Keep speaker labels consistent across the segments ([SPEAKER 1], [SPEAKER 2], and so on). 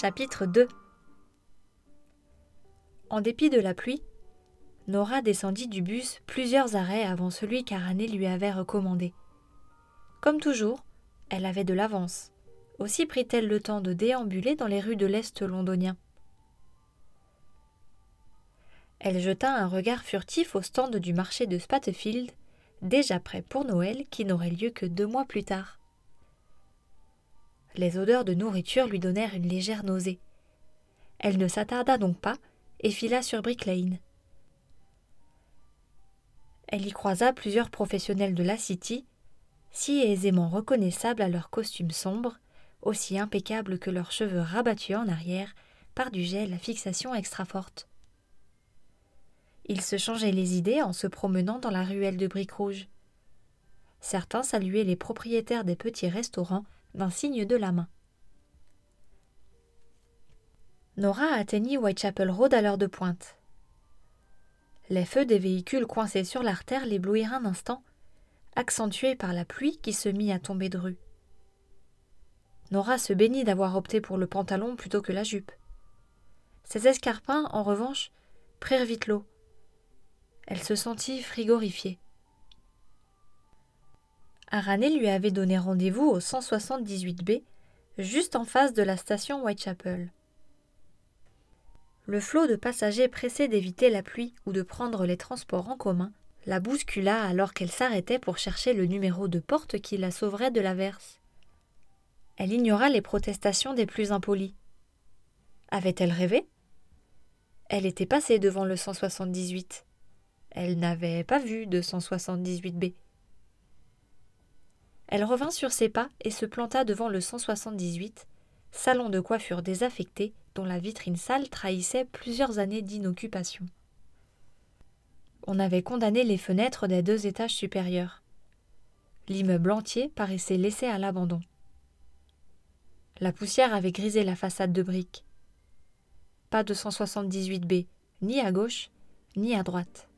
[SPEAKER 1] Chapitre 2 En dépit de la pluie, Nora descendit du bus plusieurs arrêts avant celui qu'Arané lui avait recommandé. Comme toujours, elle avait de l'avance. Aussi prit-elle le temps de déambuler dans les rues de l'Est londonien. Elle jeta un regard furtif au stand du marché de Spatfield, déjà prêt pour Noël qui n'aurait lieu que deux mois plus tard. Les odeurs de nourriture lui donnèrent une légère nausée. Elle ne s'attarda donc pas et fila sur Brick Lane. Elle y croisa plusieurs professionnels de la City, si aisément reconnaissables à leurs costumes sombres, aussi impeccables que leurs cheveux rabattus en arrière par du gel à fixation extra forte. Ils se changeaient les idées en se promenant dans la ruelle de briques rouges. Certains saluaient les propriétaires des petits restaurants d'un signe de la main. Nora atteignit Whitechapel Road à l'heure de pointe. Les feux des véhicules coincés sur l'artère l'éblouirent un instant, accentués par la pluie qui se mit à tomber de rue. Nora se bénit d'avoir opté pour le pantalon plutôt que la jupe. Ses escarpins, en revanche, prirent vite l'eau. Elle se sentit frigorifiée. Arané lui avait donné rendez-vous au 178B, juste en face de la station Whitechapel. Le flot de passagers pressés d'éviter la pluie ou de prendre les transports en commun la bouscula alors qu'elle s'arrêtait pour chercher le numéro de porte qui la sauverait de l'averse. Elle ignora les protestations des plus impolis. Avait-elle rêvé? Elle était passée devant le 178. Elle n'avait pas vu de 178B. Elle revint sur ses pas et se planta devant le 178, salon de coiffure désaffecté dont la vitrine sale trahissait plusieurs années d'inoccupation. On avait condamné les fenêtres des deux étages supérieurs. L'immeuble entier paraissait laissé à l'abandon. La poussière avait grisé la façade de briques. Pas de 178B, ni à gauche, ni à droite.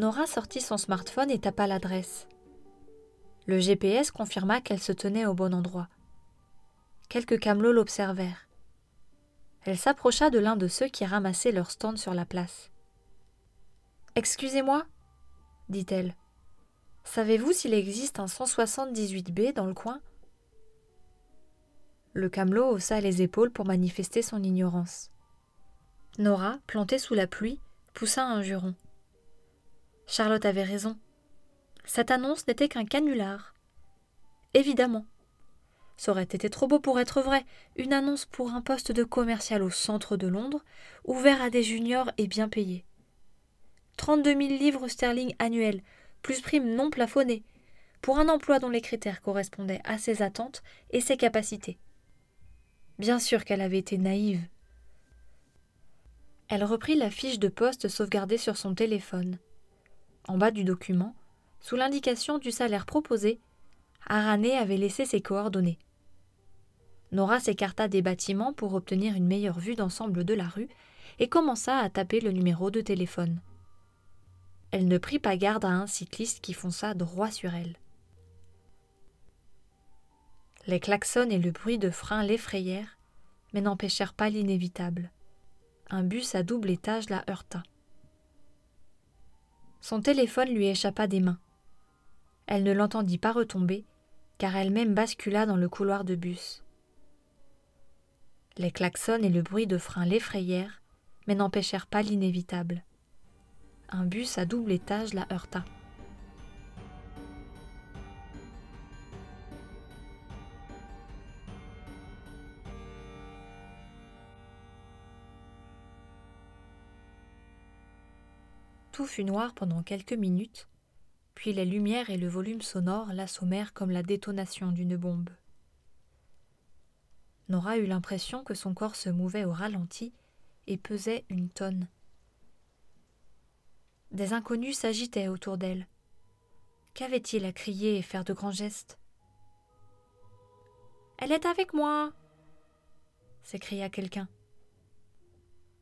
[SPEAKER 1] Nora sortit son smartphone et tapa l'adresse. Le GPS confirma qu'elle se tenait au bon endroit. Quelques camelots l'observèrent. Elle s'approcha de l'un de ceux qui ramassaient leur stand sur la place. Excusez-moi, dit-elle. Savez-vous s'il existe un 178B dans le coin? Le camelot haussa les épaules pour manifester son ignorance. Nora, plantée sous la pluie, poussa un juron. Charlotte avait raison. Cette annonce n'était qu'un canular. Évidemment. Ça aurait été trop beau pour être vrai, une annonce pour un poste de commercial au centre de Londres, ouvert à des juniors et bien payé. 32 000 livres sterling annuels, plus prime non plafonnée, pour un emploi dont les critères correspondaient à ses attentes et ses capacités. Bien sûr qu'elle avait été naïve. Elle reprit la fiche de poste sauvegardée sur son téléphone. En bas du document, sous l'indication du salaire proposé, Arané avait laissé ses coordonnées. Nora s'écarta des bâtiments pour obtenir une meilleure vue d'ensemble de la rue et commença à taper le numéro de téléphone. Elle ne prit pas garde à un cycliste qui fonça droit sur elle. Les klaxons et le bruit de frein l'effrayèrent, mais n'empêchèrent pas l'inévitable. Un bus à double étage la heurta. Son téléphone lui échappa des mains. Elle ne l'entendit pas retomber, car elle-même bascula dans le couloir de bus. Les klaxons et le bruit de frein l'effrayèrent, mais n'empêchèrent pas l'inévitable. Un bus à double étage la heurta. Tout fut noir pendant quelques minutes, puis les lumières et le volume sonore l'assommèrent comme la détonation d'une bombe. Nora eut l'impression que son corps se mouvait au ralenti et pesait une tonne. Des inconnus s'agitaient autour d'elle. Qu'avait-il à crier et faire de grands gestes Elle est avec moi s'écria quelqu'un.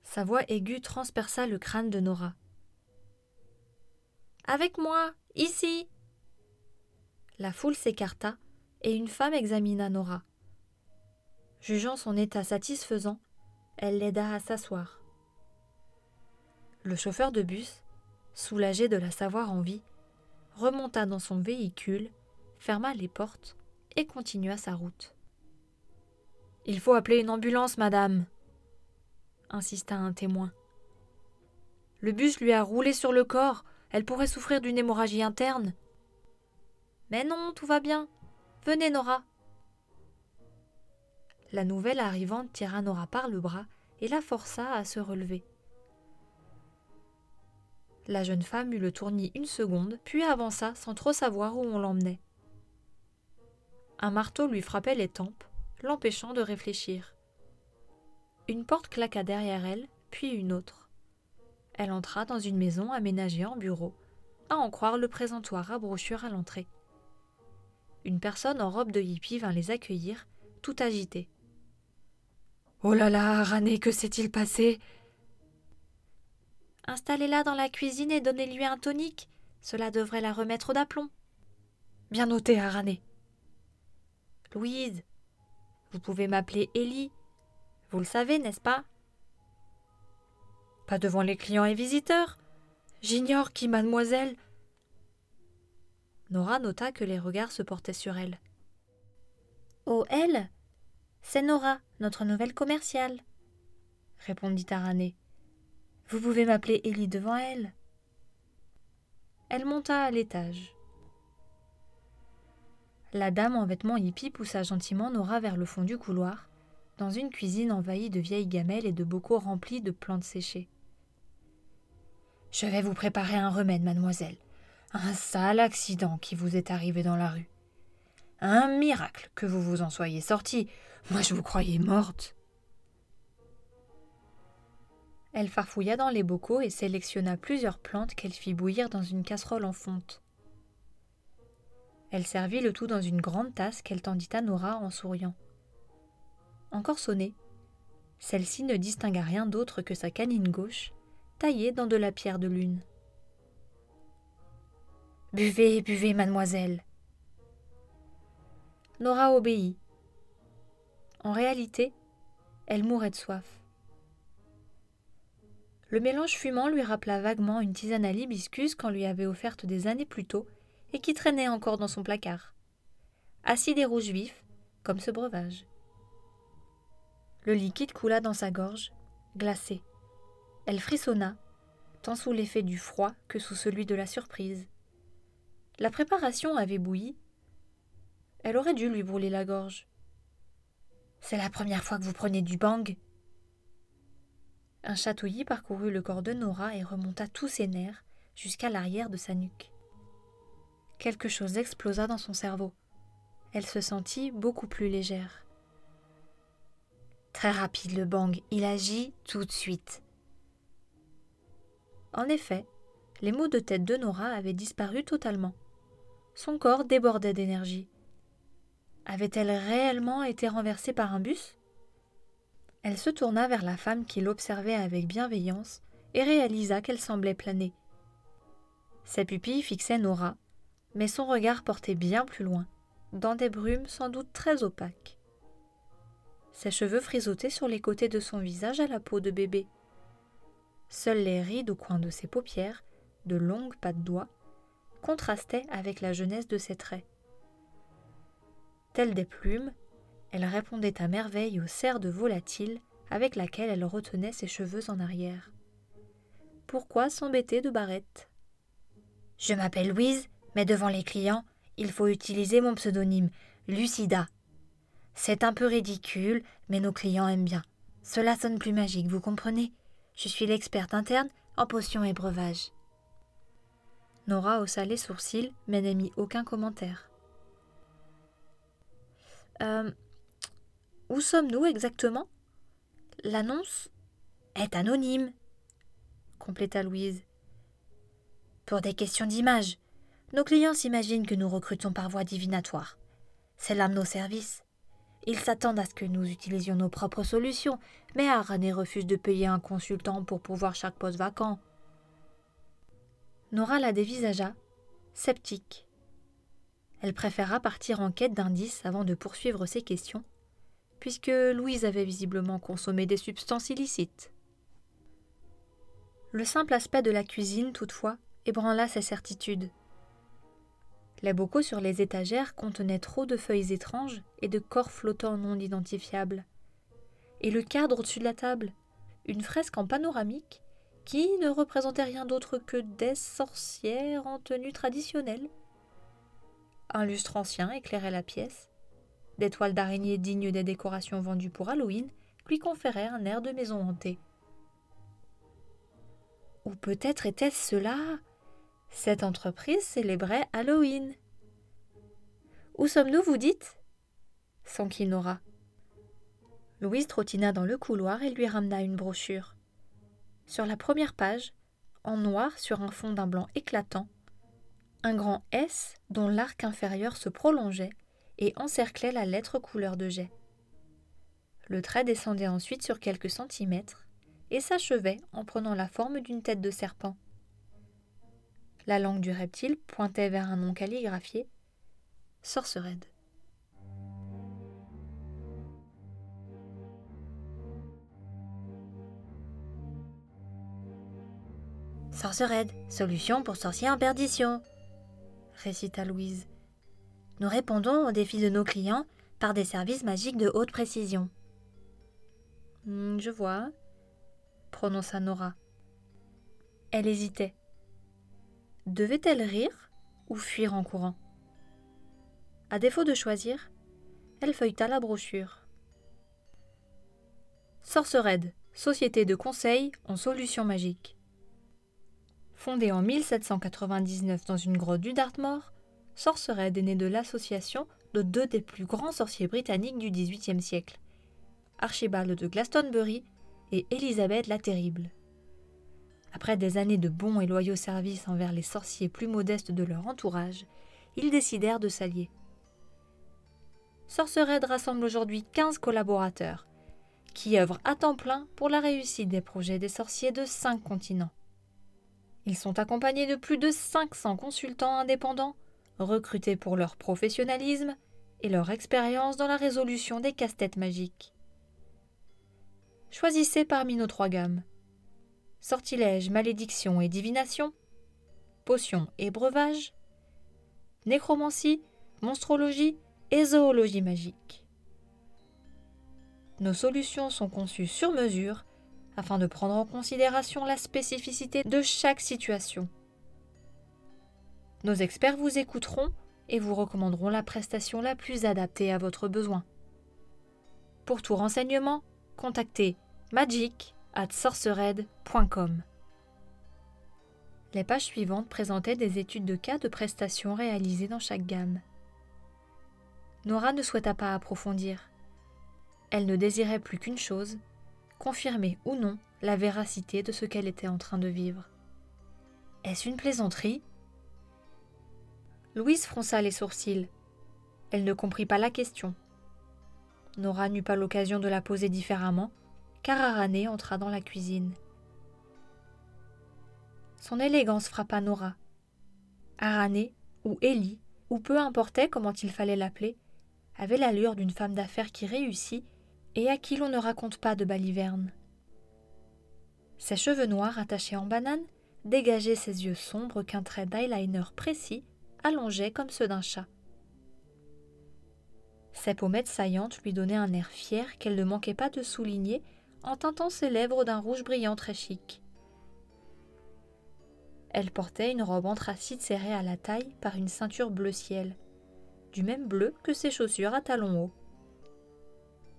[SPEAKER 1] Sa voix aiguë transperça le crâne de Nora. Avec moi, ici. La foule s'écarta et une femme examina Nora. Jugeant son état satisfaisant, elle l'aida à s'asseoir. Le chauffeur de bus, soulagé de la savoir en vie, remonta dans son véhicule, ferma les portes et continua sa route. Il faut appeler une ambulance, madame, insista un témoin. Le bus lui a roulé sur le corps, elle pourrait souffrir d'une hémorragie interne. Mais non, tout va bien. Venez, Nora. La nouvelle arrivante tira Nora par le bras et la força à se relever. La jeune femme eut le tournis une seconde, puis avança sans trop savoir où on l'emmenait. Un marteau lui frappait les tempes, l'empêchant de réfléchir. Une porte claqua derrière elle, puis une autre. Elle entra dans une maison aménagée en bureau, à en croire le présentoir à brochure à l'entrée. Une personne en robe de hippie vint les accueillir, tout agitée. Oh là là, Rané, que s'est-il passé Installez-la dans la cuisine et donnez-lui un tonique. Cela devrait la remettre d'aplomb. Bien noté, Arané. Louise, vous pouvez m'appeler Ellie. Vous le savez, n'est-ce pas? Pas devant les clients et visiteurs. J'ignore qui, mademoiselle. Nora nota que les regards se portaient sur elle. Oh, elle? C'est Nora, notre nouvelle commerciale, répondit Arané. Vous pouvez m'appeler Ellie devant elle. Elle monta à l'étage. La dame en vêtements hippies poussa gentiment Nora vers le fond du couloir, dans une cuisine envahie de vieilles gamelles et de bocaux remplis de plantes séchées. Je vais vous préparer un remède, mademoiselle. Un sale accident qui vous est arrivé dans la rue. Un miracle que vous vous en soyez sortie. Moi, je vous croyais morte. Elle farfouilla dans les bocaux et sélectionna plusieurs plantes qu'elle fit bouillir dans une casserole en fonte. Elle servit le tout dans une grande tasse qu'elle tendit à Nora en souriant. Encore sonnée, celle-ci ne distingua rien d'autre que sa canine gauche, taillée dans de la pierre de lune. Buvez, buvez, mademoiselle. Nora obéit. En réalité, elle mourait de soif. Le mélange fumant lui rappela vaguement une tisane à l'hibiscus qu'on lui avait offerte des années plus tôt et qui traînait encore dans son placard. Acide et rouge vif, comme ce breuvage. Le liquide coula dans sa gorge, glacé. Elle frissonna, tant sous l'effet du froid que sous celui de la surprise. La préparation avait bouilli. Elle aurait dû lui brûler la gorge. C'est la première fois que vous prenez du bang, un chatouillis parcourut le corps de Nora et remonta tous ses nerfs jusqu'à l'arrière de sa nuque. Quelque chose explosa dans son cerveau. Elle se sentit beaucoup plus légère. Très rapide le bang, il agit tout de suite. En effet, les maux de tête de Nora avaient disparu totalement. Son corps débordait d'énergie. Avait-elle réellement été renversée par un bus? Elle se tourna vers la femme qui l'observait avec bienveillance et réalisa qu'elle semblait planer. Ses pupilles fixaient Nora, mais son regard portait bien plus loin, dans des brumes sans doute très opaques. Ses cheveux frisotaient sur les côtés de son visage à la peau de bébé. Seules les rides au coin de ses paupières, de longues pattes doigts, contrastaient avec la jeunesse de ses traits. Telles des plumes, elle répondait à merveille aux serres de volatile avec laquelle elle retenait ses cheveux en arrière. Pourquoi s'embêter de barrettes Je m'appelle Louise, mais devant les clients, il faut utiliser mon pseudonyme, Lucida. C'est un peu ridicule, mais nos clients aiment bien. Cela sonne plus magique, vous comprenez? Je suis l'experte interne en potions et breuvages. Nora haussa les sourcils, mais n'émit aucun commentaire. Euh, où sommes-nous exactement? L'annonce est anonyme, compléta Louise. Pour des questions d'image, nos clients s'imaginent que nous recrutons par voie divinatoire. C'est là nos services. Ils s'attendent à ce que nous utilisions nos propres solutions, Mais Arané refuse de payer un consultant pour pouvoir chaque poste vacant. Nora la dévisagea, sceptique. Elle préféra partir en quête d'indices avant de poursuivre ses questions, puisque Louise avait visiblement consommé des substances illicites. Le simple aspect de la cuisine, toutefois, ébranla ses certitudes. Les bocaux sur les étagères contenaient trop de feuilles étranges et de corps flottants non identifiables. Et le cadre au-dessus de la table, une fresque en panoramique, qui ne représentait rien d'autre que des sorcières en tenue traditionnelle. Un lustre ancien éclairait la pièce. Des toiles d'araignée dignes des décorations vendues pour Halloween lui conféraient un air de maison hantée. Ou peut-être était-ce cela? Cette entreprise célébrait Halloween. Où sommes-nous, vous dites? S'enquit Nora. Louise trottina dans le couloir et lui ramena une brochure. Sur la première page, en noir sur un fond d'un blanc éclatant, un grand S dont l'arc inférieur se prolongeait et encerclait la lettre couleur de jet. Le trait descendait ensuite sur quelques centimètres et s'achevait en prenant la forme d'une tête de serpent. La langue du reptile pointait vers un nom calligraphié Sorcered. Sorcered, solution pour sorciers en perdition, récita Louise. Nous répondons aux défis de nos clients par des services magiques de haute précision. Hmm, je vois, prononça Nora. Elle hésitait. Devait-elle rire ou fuir en courant? À défaut de choisir, elle feuilleta la brochure. Sorcered, société de conseil en solutions magiques. Fondée en 1799 dans une grotte du Dartmoor, Sorcered est née de l'association de deux des plus grands sorciers britanniques du XVIIIe siècle, Archibald de Glastonbury et Élisabeth la Terrible. Après des années de bons et loyaux services envers les sorciers plus modestes de leur entourage, ils décidèrent de s'allier. Sorcered rassemble aujourd'hui 15 collaborateurs, qui œuvrent à temps plein pour la réussite des projets des sorciers de cinq continents. Ils sont accompagnés de plus de 500 consultants indépendants, recrutés pour leur professionnalisme et leur expérience dans la résolution des casse-têtes magiques. Choisissez parmi nos trois gammes. Sortilège, malédiction et divination, potions et breuvages, nécromancie, monstrologie et zoologie magique. Nos solutions sont conçues sur mesure afin de prendre en considération la spécificité de chaque situation. Nos experts vous écouteront et vous recommanderont la prestation la plus adaptée à votre besoin. Pour tout renseignement, contactez magic at sorcered.com. Les pages suivantes présentaient des études de cas de prestations réalisées dans chaque gamme. Nora ne souhaita pas approfondir. Elle ne désirait plus qu'une chose, confirmer ou non la véracité de ce qu'elle était en train de vivre. Est-ce une plaisanterie? Louise fronça les sourcils. Elle ne comprit pas la question. Nora n'eut pas l'occasion de la poser différemment, car Arané entra dans la cuisine. Son élégance frappa Nora. Arané, ou Ellie, ou peu importait comment il fallait l'appeler, avait l'allure d'une femme d'affaires qui réussit et à qui l'on ne raconte pas de balivernes. Ses cheveux noirs attachés en banane dégageaient ses yeux sombres qu'un trait d'eyeliner précis allongeait comme ceux d'un chat. Ses pommettes saillantes lui donnaient un air fier qu'elle ne manquait pas de souligner en teintant ses lèvres d'un rouge brillant très chic. Elle portait une robe anthracite serrée à la taille par une ceinture bleu ciel, du même bleu que ses chaussures à talons hauts.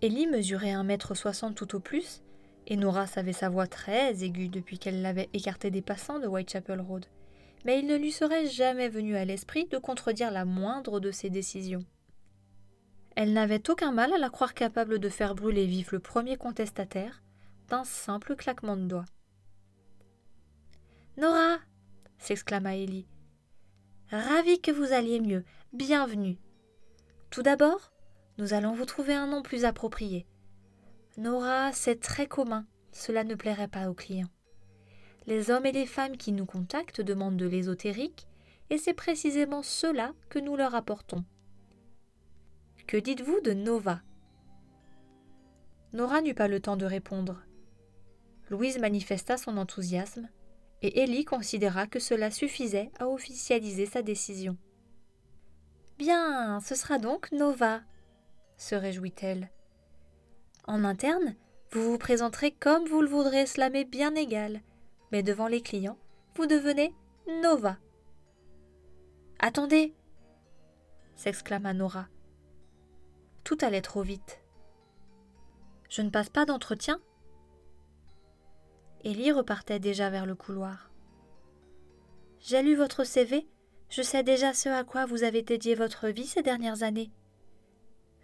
[SPEAKER 1] Ellie mesurait un mètre soixante tout au plus, et Nora savait sa voix très aiguë depuis qu'elle l'avait écartée des passants de Whitechapel Road, mais il ne lui serait jamais venu à l'esprit de contredire la moindre de ses décisions. Elle n'avait aucun mal à la croire capable de faire brûler vif le premier contestataire d'un simple claquement de doigts. Nora s'exclama Ellie. Ravie que vous alliez mieux. Bienvenue. Tout d'abord, nous allons vous trouver un nom plus approprié. Nora, c'est très commun. Cela ne plairait pas aux clients. Les hommes et les femmes qui nous contactent demandent de l'ésotérique, et c'est précisément cela que nous leur apportons. Que dites-vous de Nova? Nora n'eut pas le temps de répondre. Louise manifesta son enthousiasme, et Ellie considéra que cela suffisait à officialiser sa décision. Bien, ce sera donc Nova, se réjouit-elle. En interne, vous vous présenterez comme vous le voudrez, cela m'est bien égal, mais devant les clients, vous devenez Nova. Attendez s'exclama Nora. Tout allait trop vite. Je ne passe pas d'entretien Ellie repartait déjà vers le couloir. J'ai lu votre CV, je sais déjà ce à quoi vous avez dédié votre vie ces dernières années,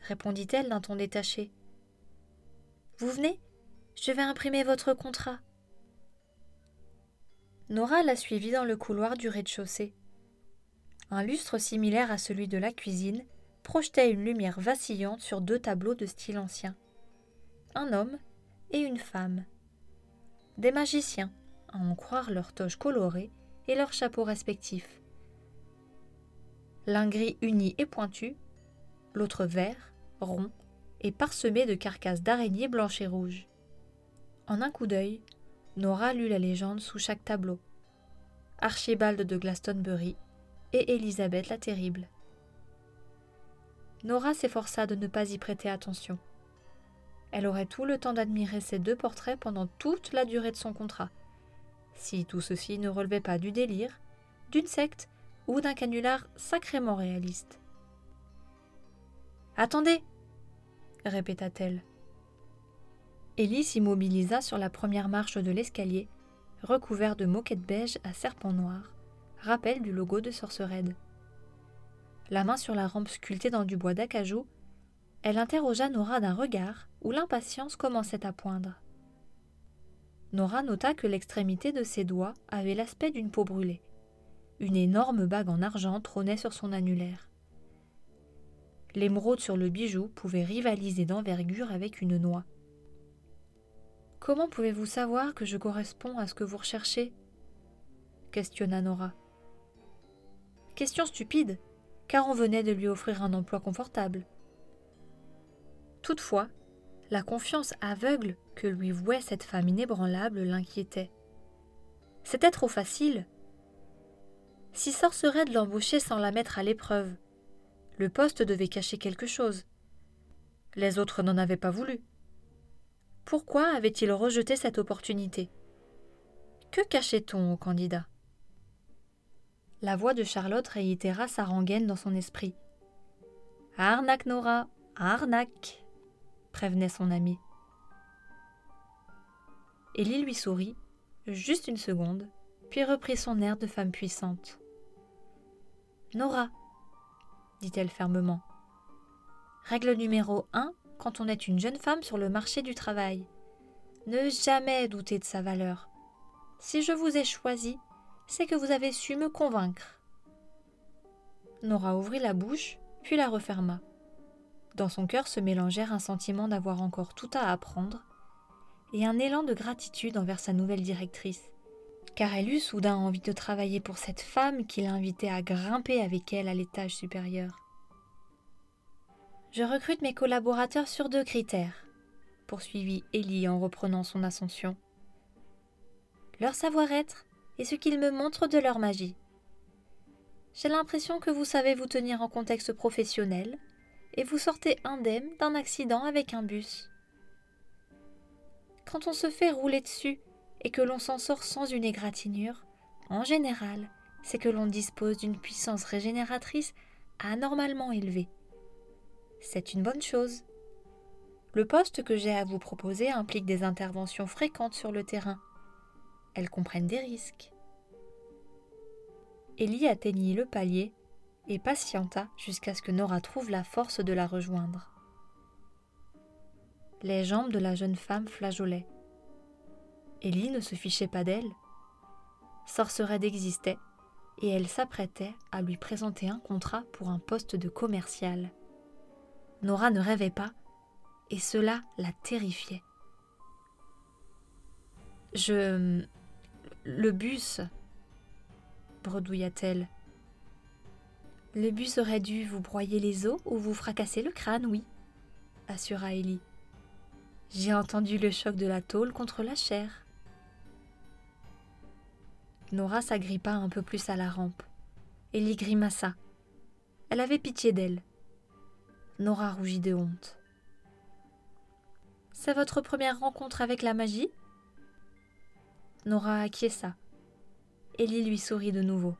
[SPEAKER 1] répondit-elle d'un ton détaché. Vous venez? Je vais imprimer votre contrat. Nora la suivit dans le couloir du rez-de-chaussée. Un lustre similaire à celui de la cuisine projetait une lumière vacillante sur deux tableaux de style ancien. Un homme et une femme. Des magiciens, à en croire leurs toges colorées et leurs chapeaux respectifs. L'un gris uni et pointu, l'autre vert, rond et parsemé de carcasses d'araignées blanches et rouges. En un coup d'œil, Nora lut la légende sous chaque tableau. Archibald de Glastonbury et Élisabeth la Terrible. Nora s'efforça de ne pas y prêter attention. Elle aurait tout le temps d'admirer ces deux portraits pendant toute la durée de son contrat, si tout ceci ne relevait pas du délire, d'une secte ou d'un canular sacrément réaliste. Attendez répéta-t-elle. Ellie s'immobilisa sur la première marche de l'escalier, recouvert de moquettes beige à serpents noirs, rappel du logo de Sorcered. La main sur la rampe sculptée dans du bois d'acajou, elle interrogea Nora d'un regard où l'impatience commençait à poindre. Nora nota que l'extrémité de ses doigts avait l'aspect d'une peau brûlée. Une énorme bague en argent trônait sur son annulaire l'émeraude sur le bijou pouvait rivaliser d'envergure avec une noix. Comment pouvez-vous savoir que je corresponds à ce que vous recherchez? questionna Nora. Question stupide, car on venait de lui offrir un emploi confortable. Toutefois, la confiance aveugle que lui vouait cette femme inébranlable l'inquiétait. C'était trop facile. Si sorcerait de l'embaucher sans la mettre à l'épreuve, le poste devait cacher quelque chose. Les autres n'en avaient pas voulu. Pourquoi avait-il rejeté cette opportunité? Que cachait-on au candidat? La voix de Charlotte réitéra sa rengaine dans son esprit. Arnaque, Nora, arnaque prévenait son ami. Élie lui sourit, juste une seconde, puis reprit son air de femme puissante. Nora, dit-elle fermement. Règle numéro 1 quand on est une jeune femme sur le marché du travail. Ne jamais douter de sa valeur. Si je vous ai choisi, c'est que vous avez su me convaincre. Nora ouvrit la bouche, puis la referma. Dans son cœur se mélangèrent un sentiment d'avoir encore tout à apprendre et un élan de gratitude envers sa nouvelle directrice, car elle eut soudain envie de travailler pour cette femme qui l'invitait à grimper avec elle à l'étage supérieur. Je recrute mes collaborateurs sur deux critères, poursuivit Ellie en reprenant son ascension. Leur savoir-être et ce qu'ils me montrent de leur magie. J'ai l'impression que vous savez vous tenir en contexte professionnel et vous sortez indemne d'un accident avec un bus. Quand on se fait rouler dessus et que l'on s'en sort sans une égratignure, en général, c'est que l'on dispose d'une puissance régénératrice anormalement élevée. C'est une bonne chose. Le poste que j'ai à vous proposer implique des interventions fréquentes sur le terrain. Elles comprennent des risques. Ellie atteignit le palier et patienta jusqu'à ce que Nora trouve la force de la rejoindre. Les jambes de la jeune femme flageolaient. Ellie ne se fichait pas d'elle. Sorcered existait, et elle s'apprêtait à lui présenter un contrat pour un poste de commercial. Nora ne rêvait pas, et cela la terrifiait. Je. Le bus. bredouilla-t-elle. Le bus aurait dû vous broyer les os ou vous fracasser le crâne, oui, assura Ellie. J'ai entendu le choc de la tôle contre la chair. Nora s'agrippa un peu plus à la rampe. Ellie grimaça. Elle avait pitié d'elle. Nora rougit de honte. C'est votre première rencontre avec la magie? Nora acquiesça. Ellie lui sourit de nouveau.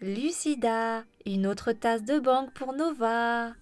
[SPEAKER 1] Lucida, une autre tasse de banque pour Nova.